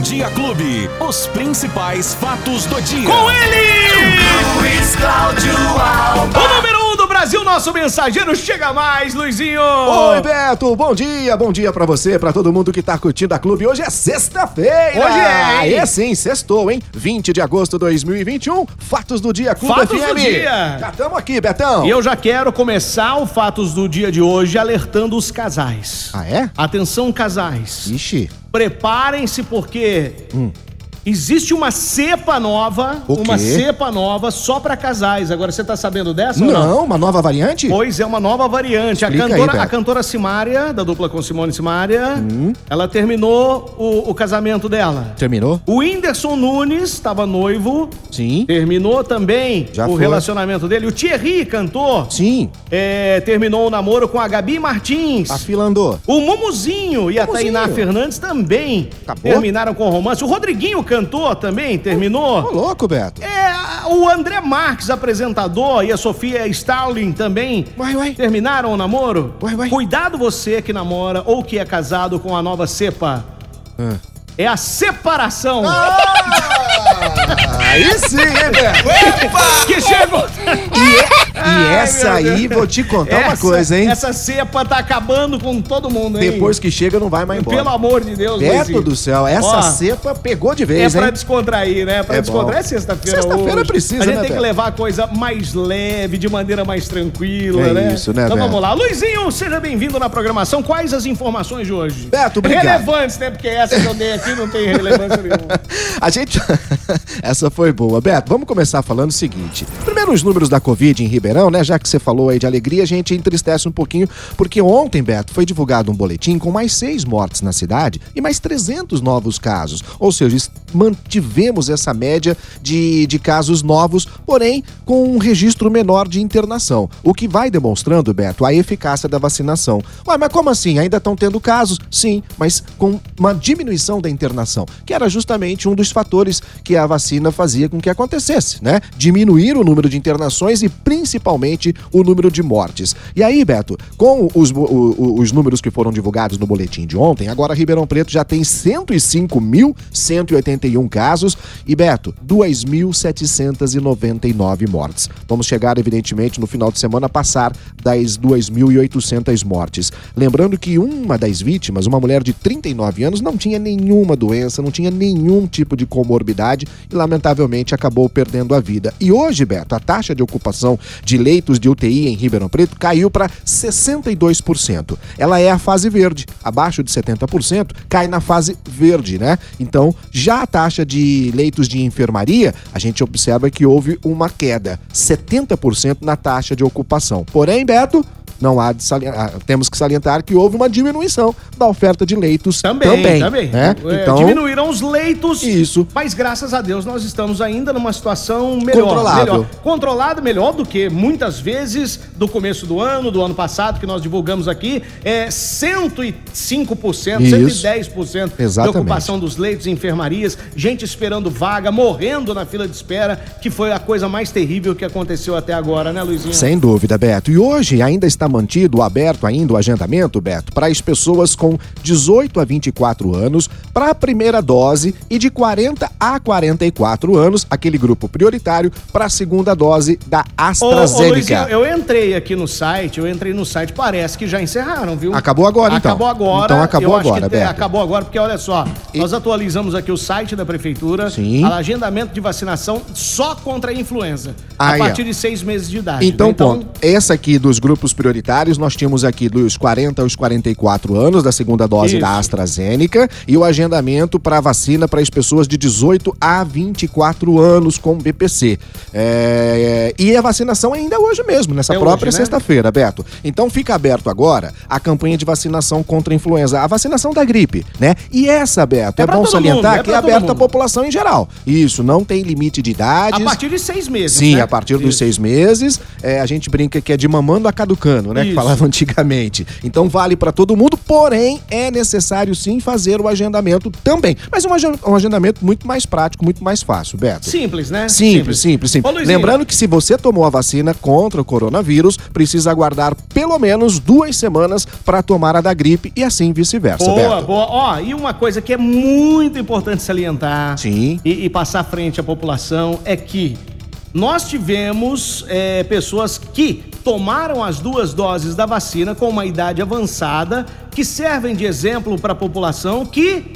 Bom Dia Clube. Os principais fatos do dia. Com ele! Luiz Cláudio Alba. O número um do Brasil, nosso mensageiro chega mais, Luizinho. Oi, Beto. Bom dia, bom dia pra você, pra todo mundo que tá curtindo a clube. Hoje é sexta-feira. Hoje é, hein? É sim, sextou, hein? 20 de agosto de 2021. Fatos do dia, Clube Fatos FM. do dia. Já estamos aqui, Betão. E eu já quero começar o Fatos do dia de hoje alertando os casais. Ah, é? Atenção, casais. Ixi. Preparem-se porque existe uma cepa nova, O uma quê? cepa nova só pra casais. Agora você tá sabendo dessa não? Não, uma nova variante? Pois é, uma nova variante. A Explica aí, cantora, Beto. a cantora Simária, da dupla com Simone Simária, ela terminou o, o casamento dela. Terminou? O Whindersson Nunes estava noivo, Sim. terminou também Já o foi. relacionamento dele. O Thierry, cantor, Sim. é, terminou o namoro com a Gabi Martins. A fila andou. O Mumuzinho e a Mumuzinho. Tainá Fernandes também Acabou? terminaram com romance. O Rodriguinho, cantor, também Ô, terminou. louco, Beto. É, o André Marques, apresentador, e a Sofia Starling também Uai, uai. terminaram o namoro. Uai, uai. Cuidado você que namora ou que é casado com a nova cepa. Ah. É a separação. Aí sim, hein, Beto? Que chegou. E essa aí, vou te contar uma Essa- coisa, hein? Essa cepa tá acabando com todo mundo, hein? Depois que chega, não vai mais embora. Pelo amor de Deus, Beto do céu, essa Ó, cepa pegou de É vez, pra hein? descontrair, né? Pra É descontrair bom. é sexta-feira. Sexta-feira precisa, A gente né, tem que levar a coisa mais leve, de maneira mais tranquila, É né? isso, né, Então Beto? vamos lá. Luizinho, seja bem-vindo na programação. Quais as informações de hoje? Beto, obrigado. Relevantes, né? Porque essa que eu dei aqui não tem relevância nenhuma. A gente. Essa foi boa. Beto, vamos começar falando o seguinte. Primeiro, os números da Covid em Ribeirão, né? Já que você falou aí de alegria, a gente entristece um pouquinho, porque ontem, Beto, foi divulgado um boletim com mais seis mortes na cidade e mais 300 novos casos. Ou seja, mantivemos essa média de, de casos novos, porém com um registro menor de internação. O que vai demonstrando, Beto, a eficácia da vacinação. Ué, mas como assim? Ainda estão tendo casos? Sim, mas com uma diminuição da internação, que era justamente um dos fatores que a vacina fazia com que acontecesse, né? Diminuir o número de internações e principalmente o número de mortes. E aí, Beto, com os, o- os números que foram divulgados no boletim de ontem, agora Ribeirão Preto já tem 105.181 casos e, Beto, 2.799 mortes. Vamos chegar, evidentemente, no final de semana a passar das 2.800 mortes. Lembrando que uma das vítimas, uma mulher de 39 anos, não tinha nenhuma doença, não tinha nenhum tipo de comorbidade e, lamentavelmente, acabou perdendo a vida. E hoje, Beto, taxa de ocupação de leitos de UTI em Ribeirão Preto caiu para 62%. Ela é a fase verde. Abaixo de 70% cai na fase verde, né? Então, já a taxa de leitos de enfermaria, a gente observa que houve uma queda, 70% na taxa de ocupação. Porém, Beto, não há de salientar, temos que salientar que houve uma diminuição da oferta de leitos Também, também. né? É, Então, Diminuíram os leitos. Isso. Mas graças a Deus nós estamos ainda numa situação melhor. Controlável. Melhor. Controlado melhor do que muitas vezes do começo do ano, do ano passado, que nós divulgamos aqui, é 105%, Isso. 110% de Exatamente. ocupação dos leitos em enfermarias, gente esperando vaga, morrendo na fila de espera, que foi a coisa mais terrível que aconteceu até agora, né, Luizinho? Sem dúvida, Beto. E hoje ainda está mantido, aberto ainda o agendamento, Beto, para as pessoas com 18 a 24 anos, para a primeira dose e de 40 a 44 anos, aquele grupo prioritário, para a segunda dose da Ô, ô, AstraZeneca. Luizinho, eu entrei aqui no site, eu entrei no site, parece que já encerraram, viu? Acabou agora, então. Acabou agora. Então acabou agora, Beto. Acabou agora, porque olha só, nós atualizamos aqui o site da prefeitura, Sim. agendamento de vacinação só contra a influenza, Aí, a partir de seis meses de idade. Então, né? ponto. Essa aqui dos grupos prioritários, nós tínhamos aqui dos 40 aos 44 anos da segunda dose Isso. da AstraZeneca e o agendamento para vacina para as pessoas de 18 a 24 anos com BPC. É, e a vacinação ainda é hoje mesmo, nessa É própria hoje, né? sexta-feira, Beto. Então fica aberto agora a campanha de vacinação contra a influenza, a vacinação da gripe, né? E essa, Beto, É é, bom salientar mundo, é que é aberta à população em geral. Isso, não tem limite de idades. A partir de seis meses. Sim, né? a partir dos Isso. seis meses, é, a gente brinca que é de mamando a caducano. Né? Que Isso. falava antigamente. Então vale para todo mundo, porém é necessário sim fazer o agendamento também. Mas um agen- um agendamento muito mais prático, muito mais fácil, Beto. Simples, né? Simples, simples, simples. Luizinho, Lembrando que se você tomou a vacina contra o coronavírus, precisa aguardar pelo menos duas semanas para tomar a da gripe e assim vice-versa, Boa, Beto. boa. Ó, e uma coisa que é muito importante salientar Sim. e, e passar à frente à população é que nós tivemos é, pessoas que tomaram as duas doses da vacina com uma idade avançada, que servem de exemplo para a população que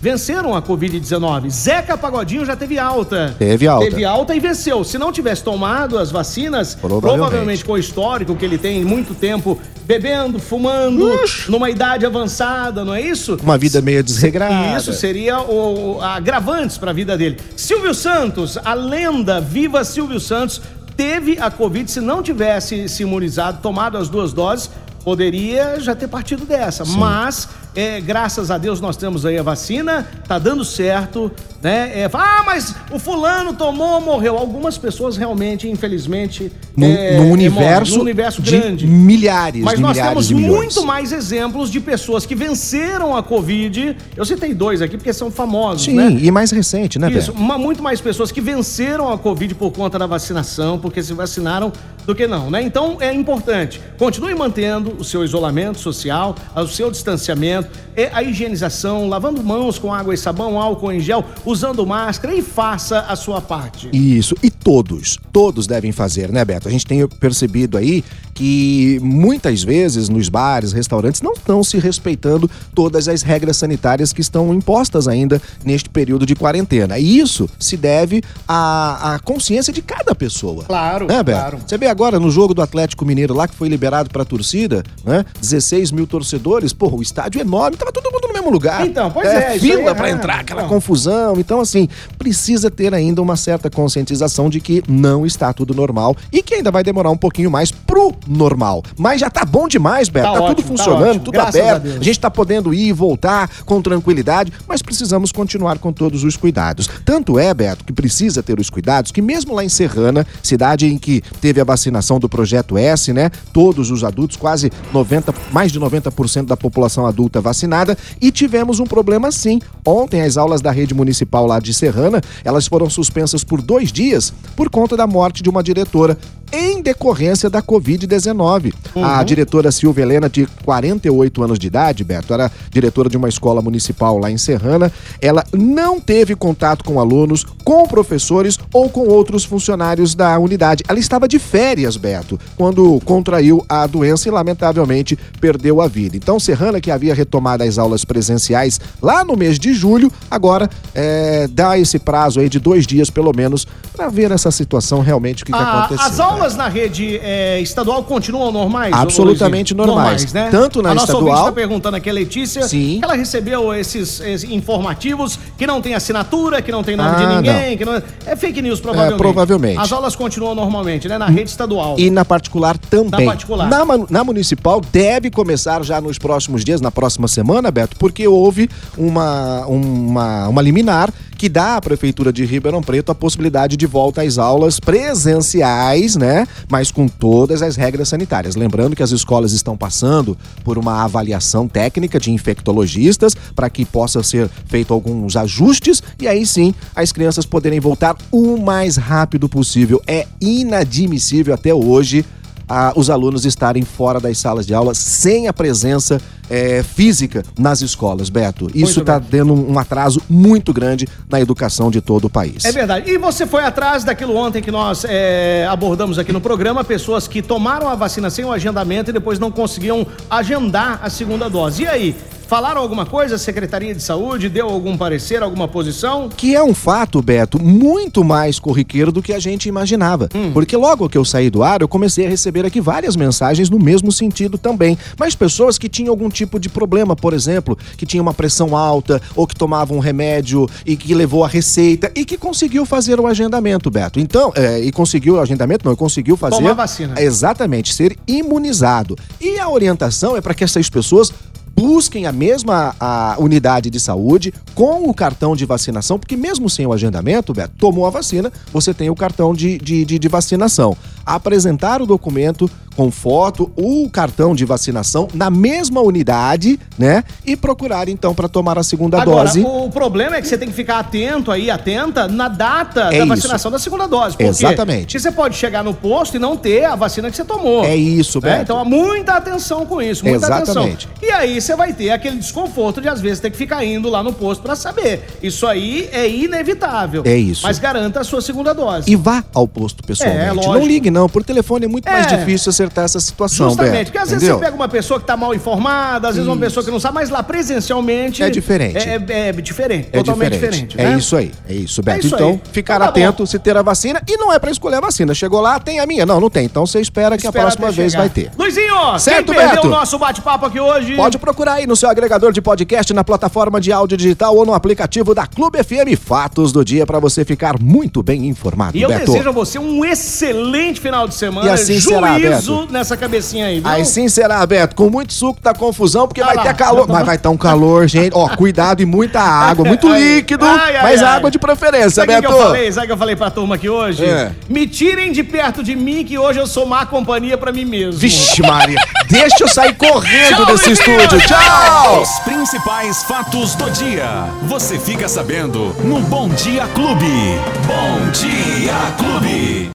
venceram a Covid-19. Zeca Pagodinho já teve alta. Teve alta. Teve alta e venceu. Se não tivesse tomado as vacinas, Provavelmente. provavelmente com o histórico que ele tem muito tempo bebendo, fumando, numa idade avançada, não é isso? Uma vida meio desregrada. Isso seria o, o- agravantes para a vida dele. Silvio Santos, a lenda viva Silvio Santos, teve a Covid. Se não tivesse se imunizado, tomado as duas doses, poderia já ter partido dessa. Mas, é, graças a Deus, nós temos aí a vacina, tá dando certo, né? É, ah, mas o fulano tomou, morreu. Algumas pessoas realmente, infelizmente, Num, é, num é, universo. Num universo de grande. milhares Mas nós milhares temos muito mais exemplos de pessoas que venceram a Covid. Eu citei dois aqui porque são famosos, Sim, né? e mais recente, né, Isso, uma- muito mais pessoas que venceram a Covid por conta da vacinação, porque se vacinaram, do que não, né? Então é importante. Continue mantendo o seu isolamento social, o seu distanciamento, a higienização, lavando mãos com água e sabão, álcool em gel, usando máscara e faça a sua parte. Isso, e todos, todos devem fazer, né, Beto? A gente tem percebido aí que muitas vezes nos bares, restaurantes, não estão se respeitando todas as regras sanitárias que estão impostas ainda neste período de quarentena. E isso se deve à, à consciência de cada pessoa. Claro, né, Beto? claro. Você vê agora no jogo do Atlético Mineiro lá que foi liberado pra torcida, né? 16 mil torcedores, porra, o estádio é enorme, tava todo mundo no mesmo lugar. Então, pois é, aí fila é- pra entrar, aquela Não. confusão. Então, assim, precisa ter ainda uma certa conscientização de que não está tudo normal e que ainda vai demorar um pouquinho mais pro normal. Mas já tá bom demais, Beto. Tá Tá, tudo ótimo, tá funcionando, ótimo. tudo Graças a aberto. Deus. A, gente tá podendo ir e voltar com tranquilidade, mas precisamos continuar com todos os cuidados. Tanto é, Beto, que precisa ter os cuidados que mesmo lá em Serrana, cidade em que teve a vacinação do projeto S, né? Todos os adultos, quase 90, mais de 90% da população adulta vacinada, e tivemos um problema sim. Ontem as aulas da rede municipal lá de Serrana, elas foram suspensas por dois dias por conta da morte de uma diretora em decorrência da Covid-19. A diretora Silvia Helena, de 48 anos de idade, Beto, era diretora de uma escola municipal lá em Serrana. Ela não teve contato com alunos, com professores ou com outros funcionários da unidade. Ela estava de férias, Beto, quando contraiu a doença e, lamentavelmente, perdeu a vida. Então, Serrana, que havia retomado as aulas presenciais lá no mês de julho, agora é, dá esse prazo aí de dois dias, pelo menos, para ver essa situação realmente o que, que Ah, aconteceu. as aulas na rede é, estadual continuam normais? Absolutamente Luizinho? normais. né? Tanto na a nossa estadual- está perguntando aqui, a Letícia, Sim. ela recebeu esses, esses informativos que não tem assinatura, que não tem nome Ah, de ninguém, que não... É fake news, provavelmente. É, provavelmente. As aulas continuam normalmente, né? Na rede estadual. E na particular também. Na particular. Na, na municipal deve começar já nos próximos dias, na próxima semana, Beto, porque houve uma, uma, uma liminar que dá à Prefeitura de Ribeirão Preto a possibilidade de volta às aulas presenciais, né? Mas com todas as regras sanitárias. Lembrando que as escolas estão passando por uma avaliação técnica de infectologistas para que possa ser feito alguns ajustes e aí sim as crianças poderem voltar o mais rápido possível. É inadmissível até hoje a- os alunos estarem fora das salas de aula sem a presença eh, física nas escolas, Beto. Isso está dando um, um atraso muito grande na educação de todo o país. É verdade. E você foi atrás daquilo ontem que nós é, abordamos aqui no programa, pessoas que tomaram a vacina sem o agendamento e depois não conseguiam agendar a segunda dose. E aí? Falaram alguma coisa? A Secretaria de Saúde deu algum parecer, alguma posição? Que é um fato, Beto, muito mais corriqueiro do que a gente imaginava. Porque logo que eu saí do ar, eu comecei a receber aqui várias mensagens no mesmo sentido também. Mas pessoas que tinham algum tipo de problema, por exemplo, que tinha uma pressão alta ou que tomavam um remédio e que levou a receita e que conseguiu fazer o agendamento, Beto. Então, é, e conseguiu o agendamento, não, e conseguiu fazer. Tomar vacina. Exatamente, ser imunizado. E a orientação é para que essas pessoas busquem a mesma a unidade de saúde com o cartão de vacinação, porque mesmo sem o agendamento, Beto, tomou a vacina, você tem o cartão de, de, de, de vacinação. Apresentar o documento com foto, o cartão de vacinação na mesma unidade, né? E procurar então para tomar a segunda Agora, dose. o problema é que você tem que ficar atento aí, atenta, na data É da isso. vacinação da segunda dose. Por quê? Exatamente. Porque você pode chegar no posto e não ter a vacina que você tomou. É isso, né? Beto. Então, muita atenção com isso, muita Exatamente. atenção. E aí você vai ter aquele desconforto de às vezes ter que ficar indo lá no posto para saber. Isso aí é inevitável. É isso. Mas garanta a sua segunda dose. E vá ao posto pessoalmente. É, lógico. não ligue não, por telefone é muito mais É. difícil acertar essa situação, Justamente, Beto, porque às vezes entendeu? você pega uma pessoa que tá mal informada, às vezes uma pessoa que não sabe, mas lá presencialmente. É diferente. É, é- é diferente, É totalmente diferente. diferente. É né? isso aí, é isso, Beto. isso então, aí. ficar Então tá atento bom. se ter a vacina. E não é pra escolher a vacina. Chegou lá, tem a minha? Não, não tem. Então você espera que a Espera próxima até vez chegar. vai ter. Luizinho, Certo, quem Beto? o nosso bate-papo aqui hoje? Pode procurar aí no seu agregador de podcast, na plataforma de áudio digital ou no aplicativo da Clube FM Fatos do Dia pra você ficar muito bem informado, E eu Beto. desejo a você um excelente final de semana. E assim será, Juízo Beto. nessa cabecinha aí, viu? Aí sim será, Beto, com muito suco da confusão, porque Ah vai lá, ter calor. tô- Mas vai estar um calor, gente. Ó, cuidado e muita água, muito líquido, ai, ai, mas ai. água de preferência, Sabe o que Beto. que eu falei? Sabe o que eu falei pra turma aqui hoje? É. Me tirem de perto de mim que hoje eu sou má companhia pra mim mesmo. Vixe, Maria. Deixa eu sair correndo Tchau, desse estúdio. Tchau! Os principais fatos do dia. Você fica sabendo no Bom Dia Clube. Bom Dia Clube.